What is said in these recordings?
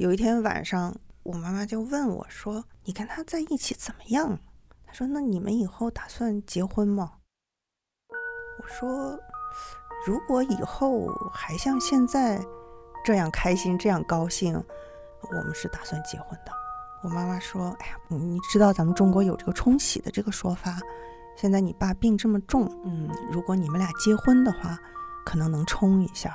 有一天晚上，我妈妈就问我说：“你跟他在一起怎么样？”她说：“那你们以后打算结婚吗？”我说：“如果以后还像现在这样开心、这样高兴，我们是打算结婚的。”我妈妈说：“哎呀，你知道咱们中国有这个冲喜的这个说法。现在你爸病这么重，嗯，如果你们俩结婚的话，可能能冲一下。”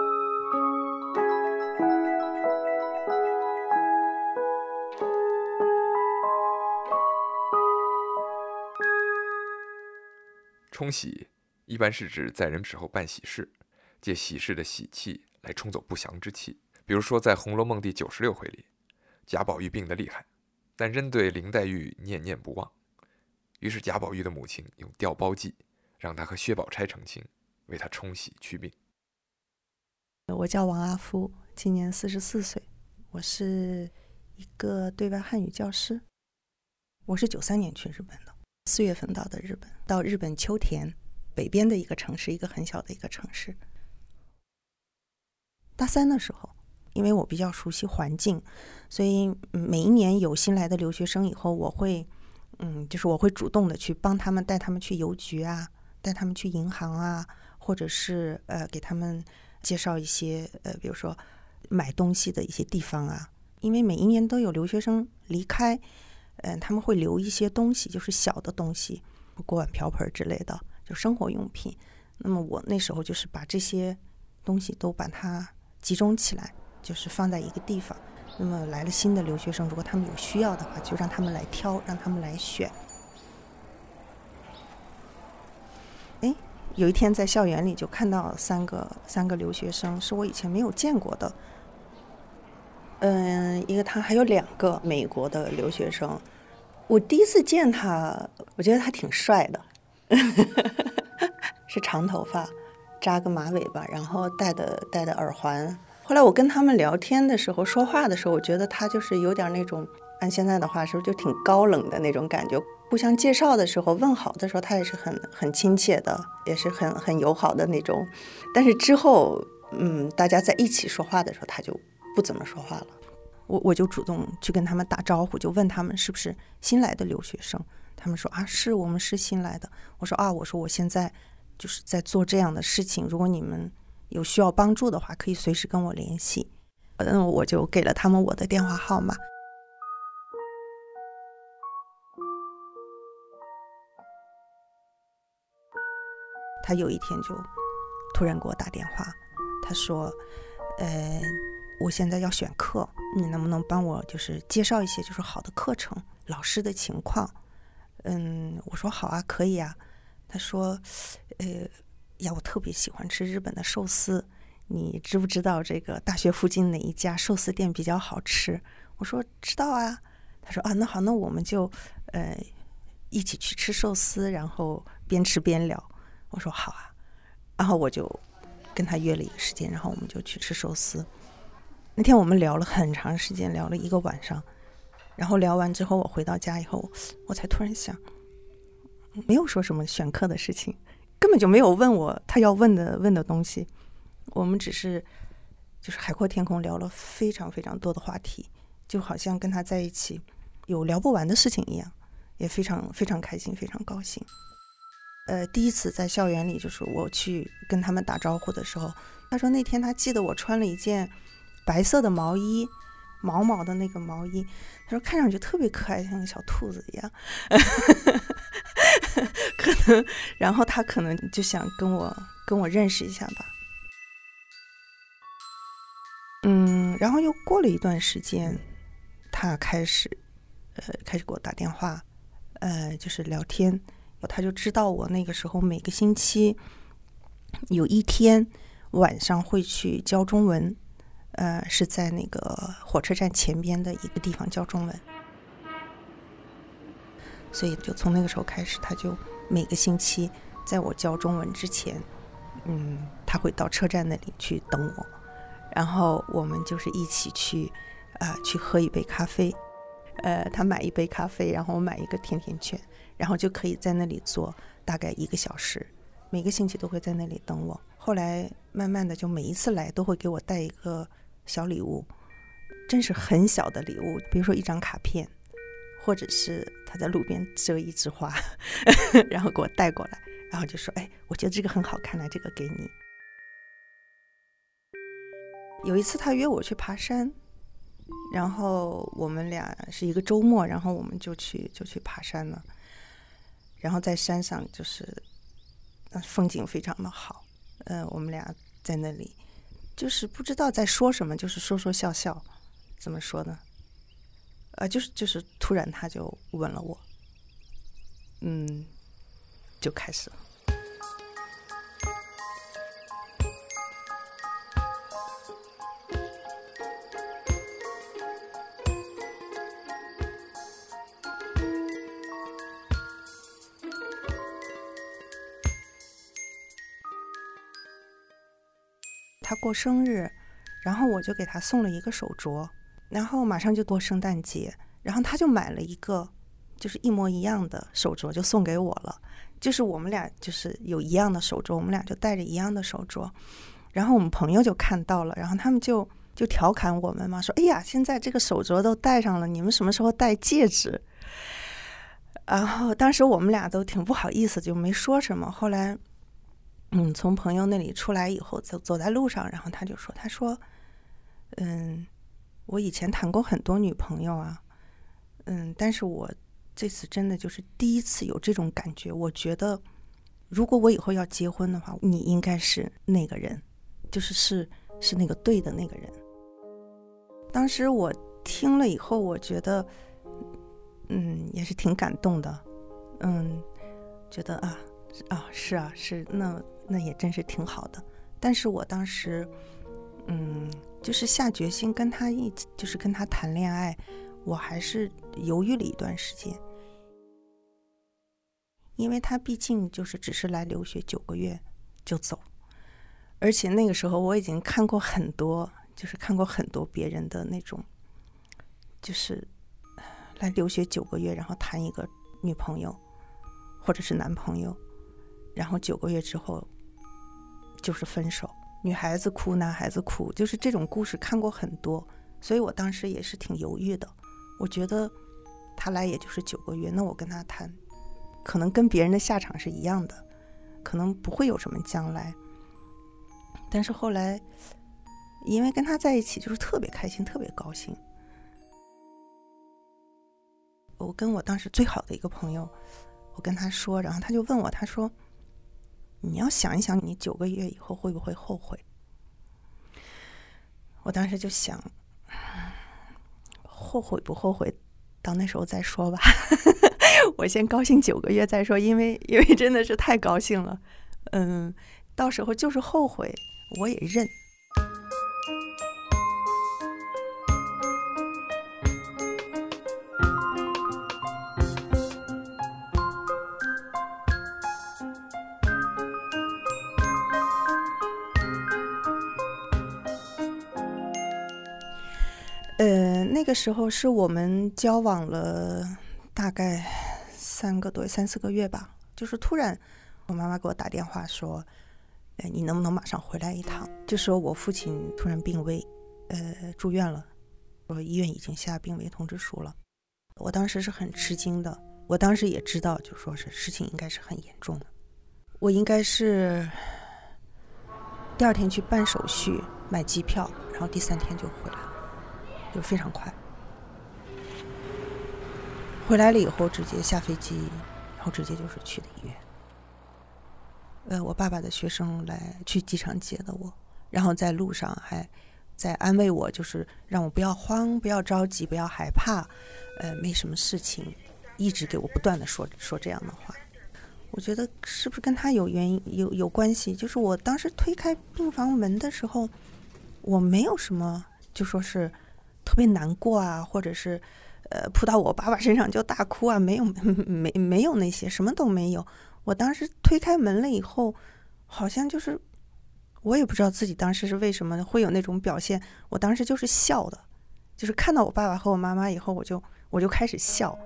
冲喜一般是指在人死后办喜事，借喜事的喜气来冲走不祥之气。比如说，在《红楼梦》第九十六回里，贾宝玉病得厉害，但仍对林黛玉念念不忘。于是贾宝玉的母亲用调包计，让他和薛宝钗成亲，为他冲喜祛病。我叫王阿夫，今年四十四岁，我是一个对外汉语教师。我是九三年去日本的。四月份到的日本，到日本秋田北边的一个城市，一个很小的一个城市。大三的时候，因为我比较熟悉环境，所以每一年有新来的留学生以后，我会，嗯，就是我会主动的去帮他们带他们去邮局啊，带他们去银行啊，或者是呃给他们介绍一些呃，比如说买东西的一些地方啊，因为每一年都有留学生离开。嗯，他们会留一些东西，就是小的东西，锅碗瓢盆之类的，就生活用品。那么我那时候就是把这些东西都把它集中起来，就是放在一个地方。那么来了新的留学生，如果他们有需要的话，就让他们来挑，让他们来选。哎，有一天在校园里就看到三个三个留学生，是我以前没有见过的。嗯，一个他还有两个美国的留学生。我第一次见他，我觉得他挺帅的，是长头发，扎个马尾巴，然后戴的戴的耳环。后来我跟他们聊天的时候，说话的时候，我觉得他就是有点那种，按现在的话说，就挺高冷的那种感觉。互相介绍的时候，问好的时候，他也是很很亲切的，也是很很友好的那种。但是之后，嗯，大家在一起说话的时候，他就。不怎么说话了，我我就主动去跟他们打招呼，就问他们是不是新来的留学生。他们说啊，是我们是新来的。我说啊，我说我现在就是在做这样的事情，如果你们有需要帮助的话，可以随时跟我联系。嗯，我就给了他们我的电话号码。他有一天就突然给我打电话，他说，呃。我现在要选课，你能不能帮我就是介绍一些就是好的课程、老师的情况？嗯，我说好啊，可以啊。他说，呃，呀，我特别喜欢吃日本的寿司，你知不知道这个大学附近哪一家寿司店比较好吃？我说知道啊。他说啊，那好，那我们就呃一起去吃寿司，然后边吃边聊。我说好啊，然后我就跟他约了一个时间，然后我们就去吃寿司。那天我们聊了很长时间，聊了一个晚上，然后聊完之后，我回到家以后，我才突然想，没有说什么选课的事情，根本就没有问我他要问的问的东西，我们只是就是海阔天空聊了非常非常多的话题，就好像跟他在一起有聊不完的事情一样，也非常非常开心，非常高兴。呃，第一次在校园里，就是我去跟他们打招呼的时候，他说那天他记得我穿了一件。白色的毛衣，毛毛的那个毛衣，他说看上去特别可爱，像个小兔子一样。可能，然后他可能就想跟我跟我认识一下吧。嗯，然后又过了一段时间，他开始呃开始给我打电话，呃，就是聊天，他就知道我那个时候每个星期有一天晚上会去教中文，呃，是在那个火车站前边的一个地方教中文。所以就从那个时候开始，他就每个星期在我教中文之前，嗯，他会到车站那里去等我，然后我们就是一起去，啊，去喝一杯咖啡，呃，他买一杯咖啡，然后我买一个甜甜圈，然后就可以在那里坐大概一个小时，每个星期都会在那里等我。后来慢慢的就每一次来都会给我带一个小礼物，真是很小的礼物，比如说一张卡片。或者是他在路边折一枝花，然后给我带过来，然后就说：“哎，我觉得这个很好看，来这个给你。”有一次他约我去爬山，然后我们俩是一个周末，然后我们就去就去爬山了。然后在山上就是风景非常的好，呃，我们俩在那里就是不知道在说什么，就是说说笑笑，怎么说呢？呃，就是就是，突然他就吻了我，嗯，就开始了。过生日，然后我就给他送了一个手镯。然后马上就过圣诞节，然后他就买了一个，就是一模一样的手镯，就送给我了。就是我们俩就是有一样的手镯，我们俩就戴着一样的手镯。然后我们朋友就看到了，然后他们就就调侃我们嘛，说：“哎呀，现在这个手镯都戴上了，你们什么时候戴戒指？”然后当时我们俩都挺不好意思，就没说什么。后来，嗯，从朋友那里出来以后，走走在路上，然后他就说：“他说，嗯。”我以前谈过很多女朋友啊，嗯，但是我这次真的就是第一次有这种感觉。我觉得，如果我以后要结婚的话，你应该是那个人，就是是是那个对的那个人。当时我听了以后，我觉得，嗯，也是挺感动的，嗯，觉得啊啊是啊是，那那也真是挺好的。但是我当时，嗯。就是下决心跟他一起，就是跟他谈恋爱，我还是犹豫了一段时间，因为他毕竟就是只是来留学九个月就走，而且那个时候我已经看过很多，就是看过很多别人的那种，就是来留学九个月，然后谈一个女朋友或者是男朋友，然后九个月之后就是分手。女孩子哭，男孩子哭，就是这种故事看过很多，所以我当时也是挺犹豫的。我觉得他来也就是九个月，那我跟他谈，可能跟别人的下场是一样的，可能不会有什么将来。但是后来，因为跟他在一起就是特别开心，特别高兴。我跟我当时最好的一个朋友，我跟他说，然后他就问我，他说。你要想一想，你九个月以后会不会后悔？我当时就想，后悔不后悔，到那时候再说吧。我先高兴九个月再说，因为因为真的是太高兴了。嗯，到时候就是后悔，我也认。个时候是我们交往了大概三个多三四个月吧，就是突然我妈妈给我打电话说：“哎，你能不能马上回来一趟？”就说我父亲突然病危，呃，住院了，说医院已经下病危通知书了。我当时是很吃惊的，我当时也知道，就说是事情应该是很严重的。我应该是第二天去办手续买机票，然后第三天就回来了。就非常快，回来了以后直接下飞机，然后直接就是去的医院。呃，我爸爸的学生来去机场接的我，然后在路上还在安慰我，就是让我不要慌，不要着急，不要害怕，呃，没什么事情，一直给我不断的说说这样的话。我觉得是不是跟他有原因有有关系？就是我当时推开病房门的时候，我没有什么就说是特别难过啊，或者是呃扑到我爸爸身上就大哭啊，没有 没没有那些什么都没有。我当时推开门了以后，好像就是我也不知道自己当时是为什么会有那种表现。我当时就是笑的，就是看到我爸爸和我妈妈以后，我就我就开始笑。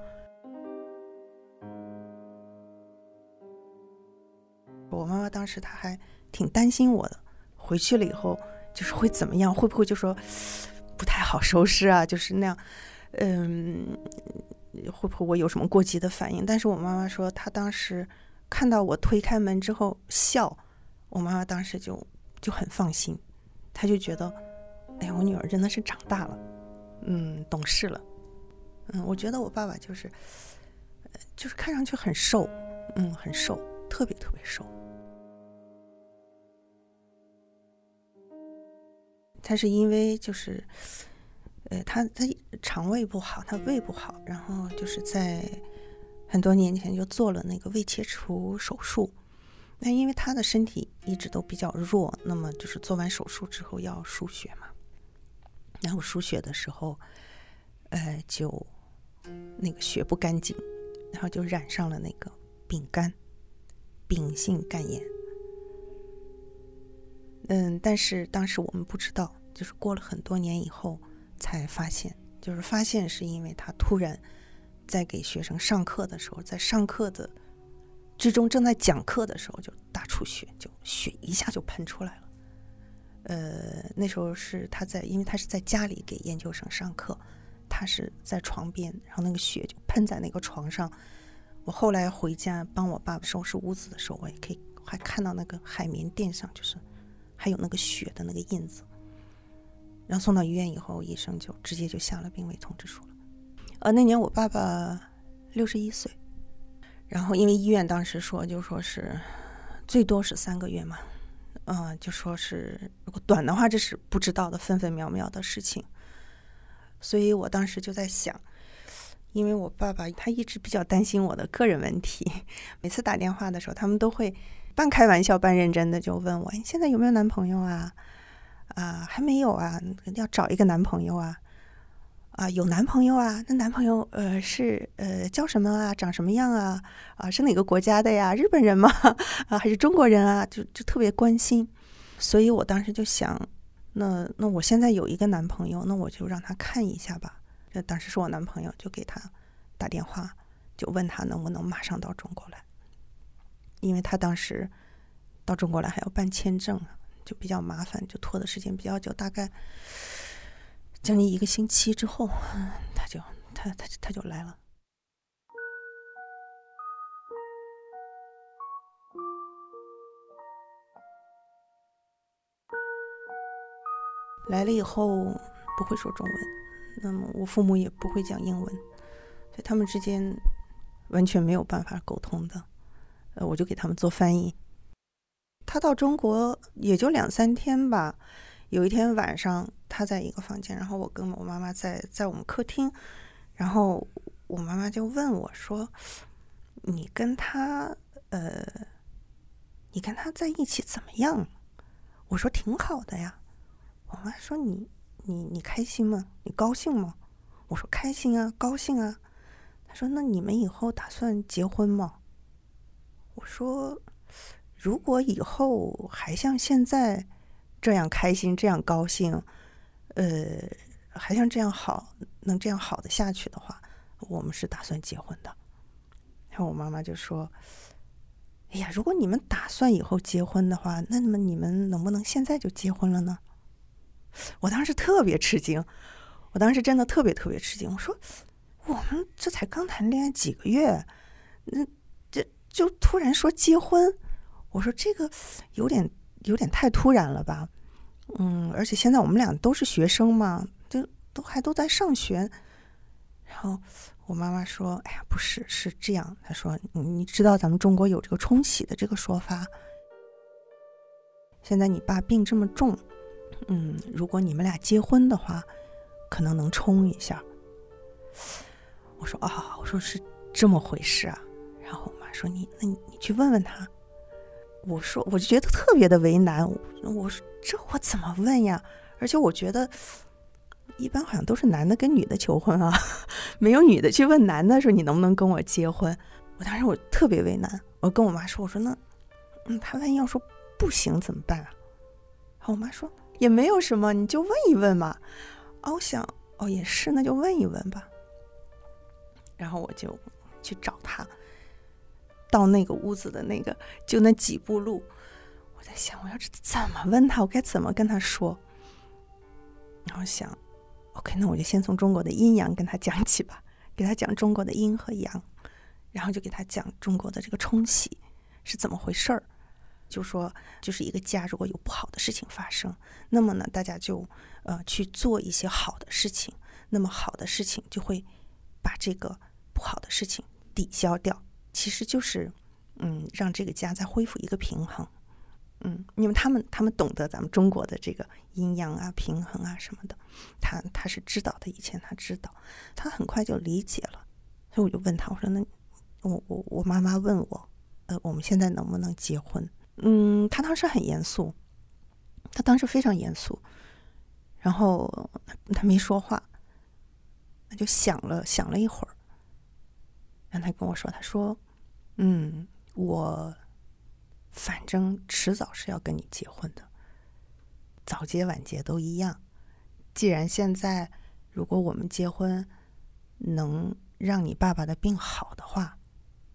我妈妈当时她还挺担心我的，回去了以后就是会怎么样？会不会就说不太好收拾啊？就是那样，嗯，会不会我有什么过激的反应？但是我妈妈说，她当时看到我推开门之后笑，我妈妈当时就就很放心，她就觉得，哎呀，我女儿真的是长大了，嗯，懂事了，嗯，我觉得我爸爸就是，就是看上去很瘦，嗯，很瘦，特别特别瘦。他是因为就是，呃，他他肠胃不好，他胃不好，然后就是在很多年前就做了那个胃切除手术。那因为他的身体一直都比较弱，那么就是做完手术之后要输血嘛。然后输血的时候，呃，就那个血不干净，然后就染上了那个丙肝，丙性肝炎。嗯，但是当时我们不知道，就是过了很多年以后才发现，就是发现是因为他突然在给学生上课的时候，在上课的之中正在讲课的时候就大出血，就血一下就喷出来了。呃，那时候是他在，因为他是在家里给研究生上课，他是在床边，然后那个血就喷在那个床上。我后来回家帮我爸爸收拾屋子的时候，我也可以还看到那个海绵垫上就是。还有那个血的那个印子，然后送到医院以后，医生就直接就下了病危通知书了。呃，那年我爸爸六十一岁，然后因为医院当时说就说是最多是三个月嘛，嗯，就说是如果短的话，这是不知道的分分秒秒的事情。所以我当时就在想，因为我爸爸他一直比较担心我的个人问题，每次打电话的时候，他们都会。半开玩笑半认真的就问我：“你现在有没有男朋友啊？啊，还没有啊，要找一个男朋友啊？啊，有男朋友啊？那男朋友呃是呃叫什么啊？长什么样啊？啊，是哪个国家的呀？日本人吗？啊，还是中国人啊？就就特别关心。所以我当时就想，那那我现在有一个男朋友，那我就让他看一下吧。这当时是我男朋友，就给他打电话，就问他能不能马上到中国来。”因为他当时到中国来还要办签证，就比较麻烦，就拖的时间比较久，大概将近一个星期之后，他就他他他就来了。来了以后不会说中文，那么我父母也不会讲英文，所以他们之间完全没有办法沟通的。呃，我就给他们做翻译。他到中国也就两三天吧。有一天晚上，他在一个房间，然后我跟我妈妈在在我们客厅，然后我妈妈就问我说：“你跟他呃，你跟他在一起怎么样？”我说：“挺好的呀。”我妈说：“你你你开心吗？你高兴吗？”我说：“开心啊，高兴啊。”他说：“那你们以后打算结婚吗？”我说：“如果以后还像现在这样开心、这样高兴，呃，还像这样好，能这样好的下去的话，我们是打算结婚的。”然后我妈妈就说：“哎呀，如果你们打算以后结婚的话，那么你们能不能现在就结婚了呢？”我当时特别吃惊，我当时真的特别特别吃惊。我说：“我们这才刚谈恋爱几个月，那这……”就突然说结婚，我说这个有点有点太突然了吧，嗯，而且现在我们俩都是学生嘛，就都还都在上学。然后我妈妈说：“哎呀，不是，是这样。”她说：“你知道咱们中国有这个冲喜的这个说法。现在你爸病这么重，嗯，如果你们俩结婚的话，可能能冲一下。”我说：“啊，我说是这么回事啊。”然后我妈。说你那你你去问问他。我说我就觉得特别的为难，我说这我怎么问呀？而且我觉得一般好像都是男的跟女的求婚啊，没有女的去问男的说你能不能跟我结婚。我当时我特别为难，我跟我妈说，我说那嗯，他万一要说不行怎么办啊？然后我妈说也没有什么，你就问一问嘛。哦，我想哦也是，那就问一问吧。然后我就去找他，到那个屋子的那个就那几步路，我在想我要怎么问他，我该怎么跟他说。然后想，OK，那我就先从中国的阴阳跟他讲起吧，给他讲中国的阴和阳，然后就给他讲中国的这个冲喜是怎么回事儿。就说，就是一个家如果有不好的事情发生，那么呢，大家就呃去做一些好的事情，那么好的事情就会把这个不好的事情抵消掉。其实就是嗯，让这个家再恢复一个平衡。嗯，因为他们他们懂得咱们中国的这个阴阳啊、平衡啊什么的，他他是知道的，以前他知道，他很快就理解了。所以我就问他，我说：“那我我我妈妈问我，呃，我们现在能不能结婚？”嗯，他当时很严肃，他当时非常严肃，然后他没说话，他就想了想了一会儿，然后他跟我说：“他说，嗯，我。”反正迟早是要跟你结婚的，早结晚结都一样。既然现在如果我们结婚能让你爸爸的病好的话，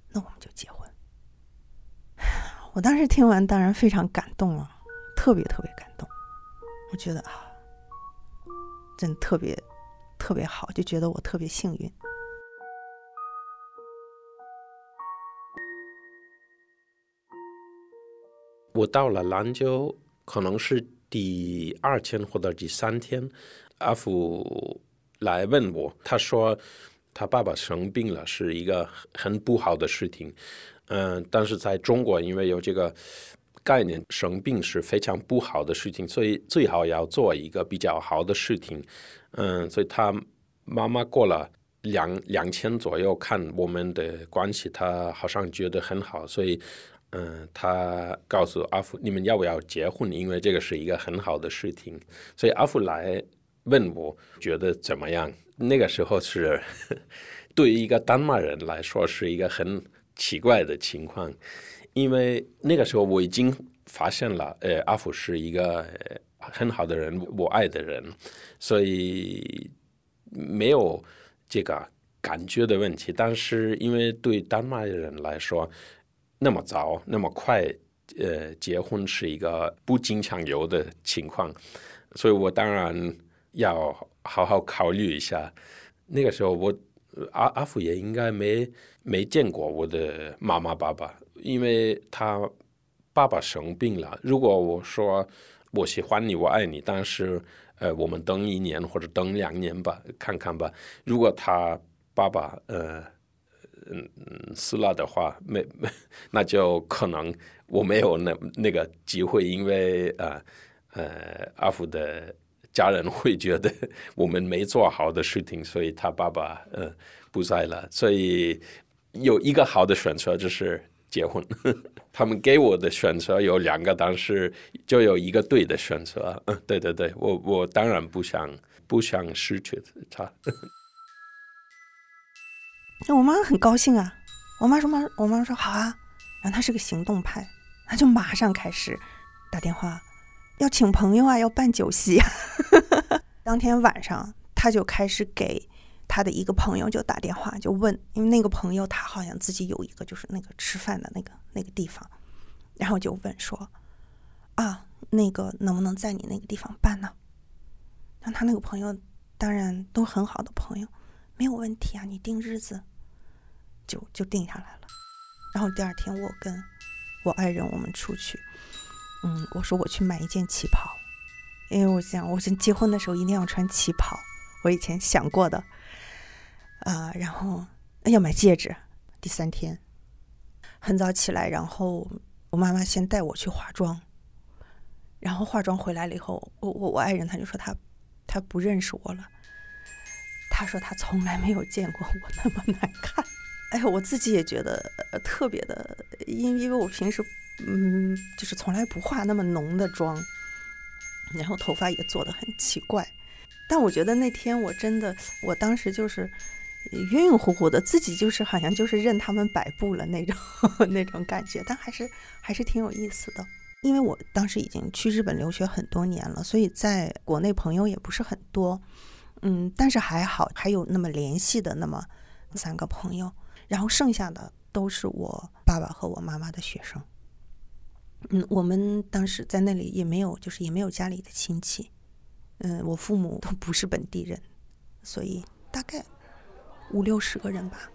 那我们就结婚。我当时听完当然非常感动了，特别特别感动。我觉得啊，真特别特别好，就觉得我特别幸运。我到了兰州，可能是第二天或者第三天，阿福来问我，他说他爸爸生病了，是一个很不好的事情。嗯，但是在中国，因为有这个概念，生病是非常不好的事情，所以最好要做一个比较好的事情。嗯，所以他妈妈过了两两千左右，看我们的关系，他好像觉得很好，所以。嗯，他告诉阿福，你们要不要结婚？因为这个是一个很好的事情。所以阿福来问我，觉得怎么样？那个时候是对于一个丹麦人来说是一个很奇怪的情况，因为那个时候我已经发现了，呃，阿福是一个很好的人，我爱的人，所以没有这个感觉的问题。但是因为对丹麦人来说，那么早，那么快，呃，结婚是一个不经常有的情况，所以我当然要好好考虑一下。那个时候，我阿阿福也应该没没见过我的妈妈爸爸，因为他爸爸生病了。如果我说我喜欢你，我爱你，但是呃，我们等一年或者等两年吧，看看吧。如果他爸爸呃。嗯嗯，死了的话，没没，那就可能我没有那那个机会，因为呃呃，阿福的家人会觉得我们没做好的事情，所以他爸爸呃不在了，所以有一个好的选择就是结婚。他们给我的选择有两个，但是就有一个对的选择。嗯，对对对，我我当然不想不想失去他。那我妈很高兴啊，我妈说妈，我妈说好啊，然后她是个行动派，她就马上开始打电话，要请朋友啊，要办酒席。当天晚上，她就开始给她的一个朋友就打电话，就问，因为那个朋友他好像自己有一个就是那个吃饭的那个那个地方，然后就问说，啊，那个能不能在你那个地方办呢？那他那个朋友当然都很好的朋友，没有问题啊，你定日子。就就定下来了，然后第二天我跟我爱人我们出去，嗯，我说我去买一件旗袍，因为我想我想结婚的时候一定要穿旗袍，我以前想过的，啊，然后要买戒指。第三天很早起来，然后我妈妈先带我去化妆，然后化妆回来了以后，我我我爱人他就说他他不认识我了，他说他从来没有见过我那么难看。哎，我自己也觉得特别的，因因为我平时嗯，就是从来不化那么浓的妆，然后头发也做的很奇怪。但我觉得那天我真的，我当时就是晕晕乎乎的，自己就是好像就是任他们摆布了那种 那种感觉，但还是还是挺有意思的。因为我当时已经去日本留学很多年了，所以在国内朋友也不是很多，嗯，但是还好还有那么联系的那么三个朋友，然后剩下的都是我爸爸和我妈妈的学生。嗯，我们当时在那里也没有，就是也没有家里的亲戚。嗯，我父母都不是本地人，所以大概五六十个人吧。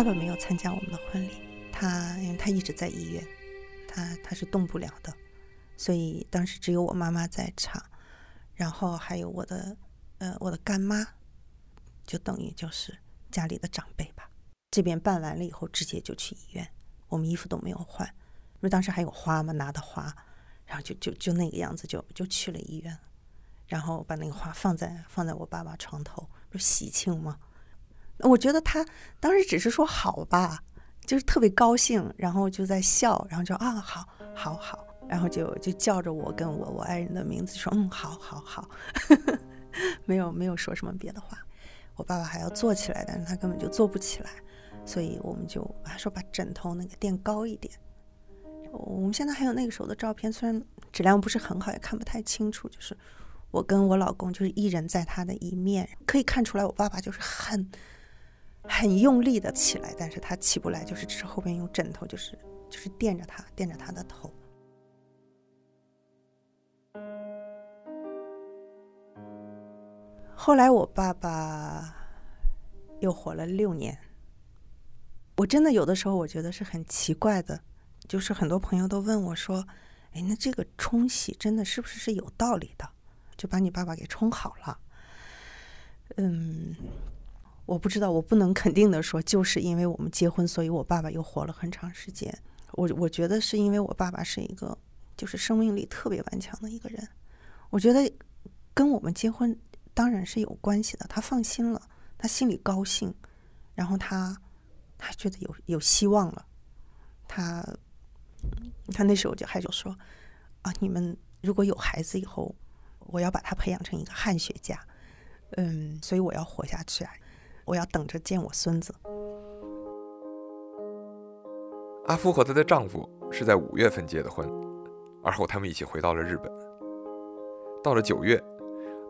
爸爸没有参加我们的婚礼，他因为他一直在医院。他他是动不了的，所以当时只有我妈妈在场，然后还有我的呃我的干妈，就等于就是家里的长辈吧。这边办完了以后，直接就去医院，我们衣服都没有换，因为当时还有花嘛，拿的花，然后就就就那个样子就就去了医院，然后把那个花放在放在我爸爸床头，不喜庆吗？我觉得他当时只是说好吧。就是特别高兴，然后就在笑，然后就啊，好，好，好，然后就就叫着我跟我我爱人的名字，说嗯，好，好，好，没有没有说什么别的话。我爸爸还要坐起来，但是他根本就坐不起来，所以我们就他说把枕头那个垫高一点。我们现在还有那个时候的照片，虽然质量不是很好，也看不太清楚，就是我跟我老公就是一人在他的一面，可以看出来我爸爸就是很。很用力的起来，但是他起不来，就是只是后边用枕头，就是就是垫着他，垫着他的头。后来我爸爸又活了六年，我真的有的时候我觉得是很奇怪的，就是很多朋友都问我说：“哎，那这个冲洗真的是不是是有道理的？就把你爸爸给冲好了？”嗯。我不知道，我不能肯定的说，就是因为我们结婚，所以我爸爸又活了很长时间。我我觉得是因为我爸爸是一个，就是生命力特别顽强的一个人。我觉得跟我们结婚当然是有关系的。他放心了，他心里高兴，然后他他觉得有有希望了。他他那时候就还就说啊，你们如果有孩子以后，我要把他培养成一个汉学家。嗯，所以我要活下去啊。我要等着见我孙子。阿夫和她的丈夫是在五月份结的婚，而后他们一起回到了日本。到了九月，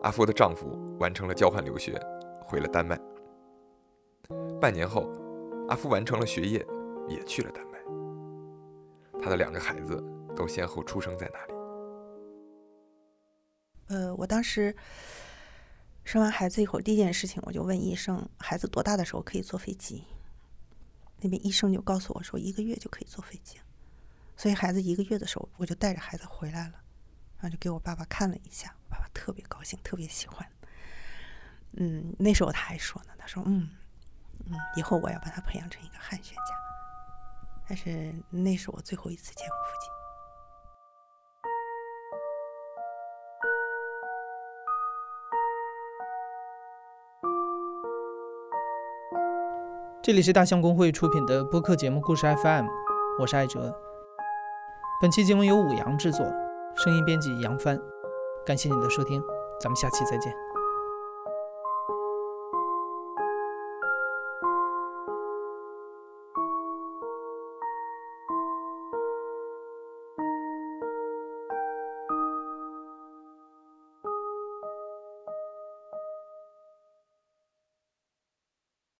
阿夫的丈夫完成了交换留学，回了丹麦。半年后，阿夫完成了学业，也去了丹麦。他的两个孩子都先后出生在那里。呃，我当时。生完孩子以后，第一件事情我就问医生：“孩子多大的时候可以坐飞机？”那边医生就告诉我说：“一个月就可以坐飞机。”所以孩子一个月的时候，我就带着孩子回来了，然后就给我爸爸看了一下，我爸爸特别高兴，特别喜欢。嗯，那时候他还说呢：“他说，嗯嗯，以后我要把他培养成一个汉学家。”但是那是我最后一次见我父亲。这里是大象公会出品的播客节目故事 FM，我是艾哲。本期节目由五羊制作，声音编辑杨帆。感谢你的收听，咱们下期再见。